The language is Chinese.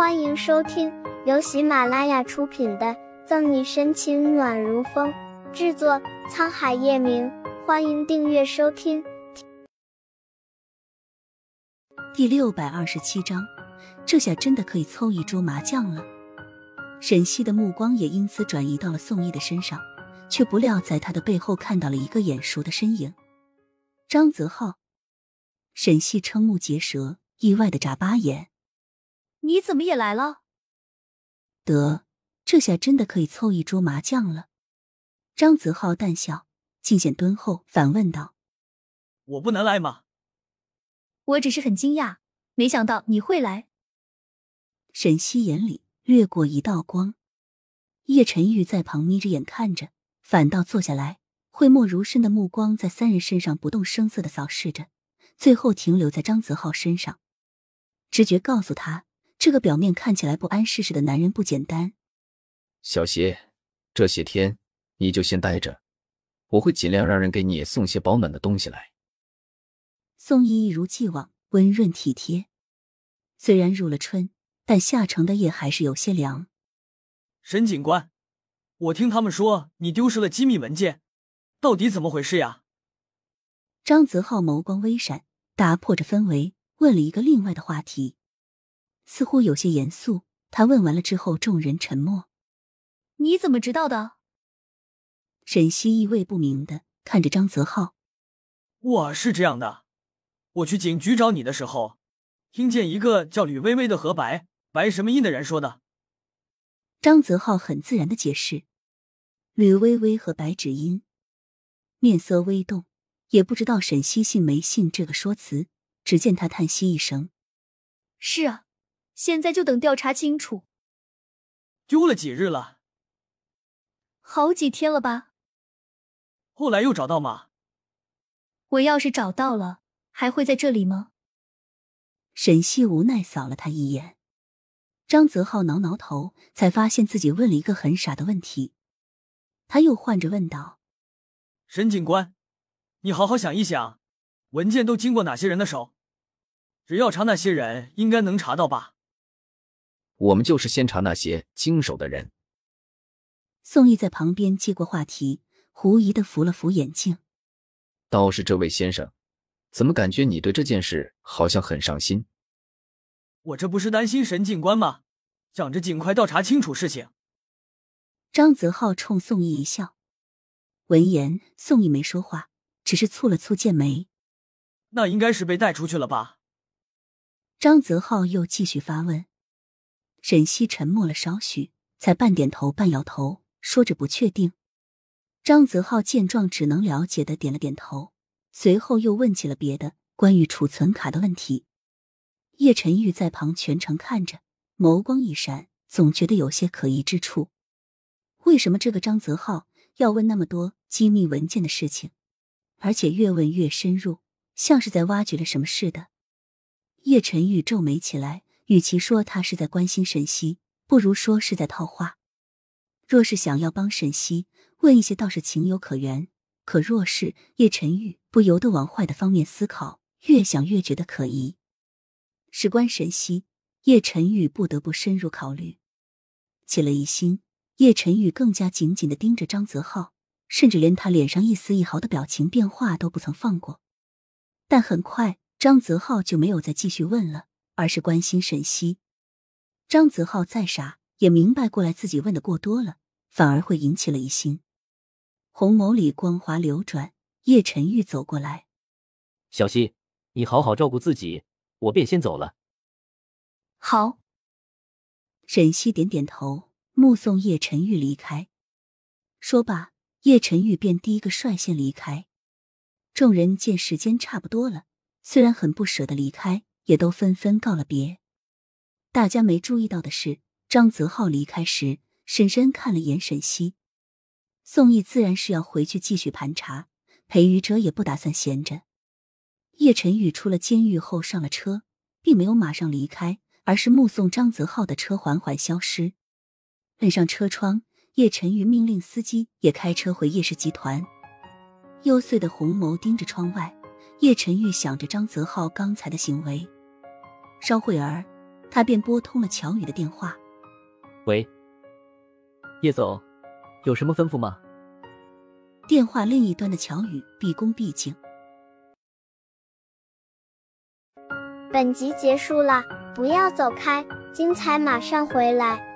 欢迎收听由喜马拉雅出品的《赠你深情暖如风》，制作沧海夜明。欢迎订阅收听。第六百二十七章，这下真的可以凑一桌麻将了。沈西的目光也因此转移到了宋毅的身上，却不料在他的背后看到了一个眼熟的身影——张泽浩。沈西瞠目结舌，意外的眨巴眼。你怎么也来了？得，这下真的可以凑一桌麻将了。张子浩淡笑，尽显敦厚，反问道：“我不能来吗？”我只是很惊讶，没想到你会来。沈西眼里掠过一道光，叶晨玉在旁眯着眼看着，反倒坐下来，讳莫如深的目光在三人身上不动声色的扫视着，最后停留在张子浩身上。直觉告诉他。这个表面看起来不谙世事的男人不简单。小邪，这些天你就先待着，我会尽量让人给你送些保暖的东西来。宋毅一如既往温润体贴。虽然入了春，但下城的夜还是有些凉。沈警官，我听他们说你丢失了机密文件，到底怎么回事呀？张泽浩眸光微闪，打破着氛围，问了一个另外的话题。似乎有些严肃。他问完了之后，众人沉默。你怎么知道的？沈西意味不明的看着张泽浩。我是这样的，我去警局找你的时候，听见一个叫吕微微的和白白什么音的人说的。张泽浩很自然的解释。吕微微和白芷音，面色微动，也不知道沈西信没信这个说辞。只见他叹息一声：“是啊。”现在就等调查清楚。丢了几日了？好几天了吧？后来又找到吗？我要是找到了，还会在这里吗？沈西无奈扫了他一眼。张泽浩挠挠头，才发现自己问了一个很傻的问题。他又换着问道：“沈警官，你好好想一想，文件都经过哪些人的手？只要查那些人，应该能查到吧？”我们就是先查那些经手的人。宋毅在旁边接过话题，狐疑的扶了扶眼镜。倒是这位先生，怎么感觉你对这件事好像很上心？我这不是担心沈警官吗？想着尽快调查清楚事情。张泽浩冲宋毅一笑。闻言，宋毅没说话，只是蹙了蹙剑眉。那应该是被带出去了吧？张泽浩又继续发问。沈西沉默了少许，才半点头半摇头，说着不确定。张泽浩见状，只能了解的点了点头，随后又问起了别的关于储存卡的问题。叶晨玉在旁全程看着，眸光一闪，总觉得有些可疑之处。为什么这个张泽浩要问那么多机密文件的事情，而且越问越深入，像是在挖掘了什么似的？叶晨玉皱眉起来。与其说他是在关心沈西，不如说是在套话。若是想要帮沈西问一些，倒是情有可原；可若是叶晨玉不由得往坏的方面思考，越想越觉得可疑。事关沈西，叶晨玉不得不深入考虑。起了疑心，叶晨玉更加紧紧的盯着张泽浩，甚至连他脸上一丝一毫的表情变化都不曾放过。但很快，张泽浩就没有再继续问了。而是关心沈西，张子浩再傻也明白过来，自己问的过多了，反而会引起了疑心。红眸里光华流转，叶晨玉走过来：“小西，你好好照顾自己，我便先走了。”好。沈西点点头，目送叶晨玉离开。说罢，叶晨玉便第一个率先离开。众人见时间差不多了，虽然很不舍得离开。也都纷纷告了别。大家没注意到的是，张泽浩离开时，婶婶看了眼沈西。宋毅自然是要回去继续盘查，裴宇哲也不打算闲着。叶晨宇出了监狱后上了车，并没有马上离开，而是目送张泽浩的车缓缓消失。摁上车窗，叶晨宇命令司机也开车回叶氏集团。幽邃的红眸盯着窗外。叶晨玉想着张泽浩刚才的行为，稍会儿，他便拨通了乔宇的电话。喂，叶总，有什么吩咐吗？电话另一端的乔宇毕恭毕敬。本集结束了，不要走开，精彩马上回来。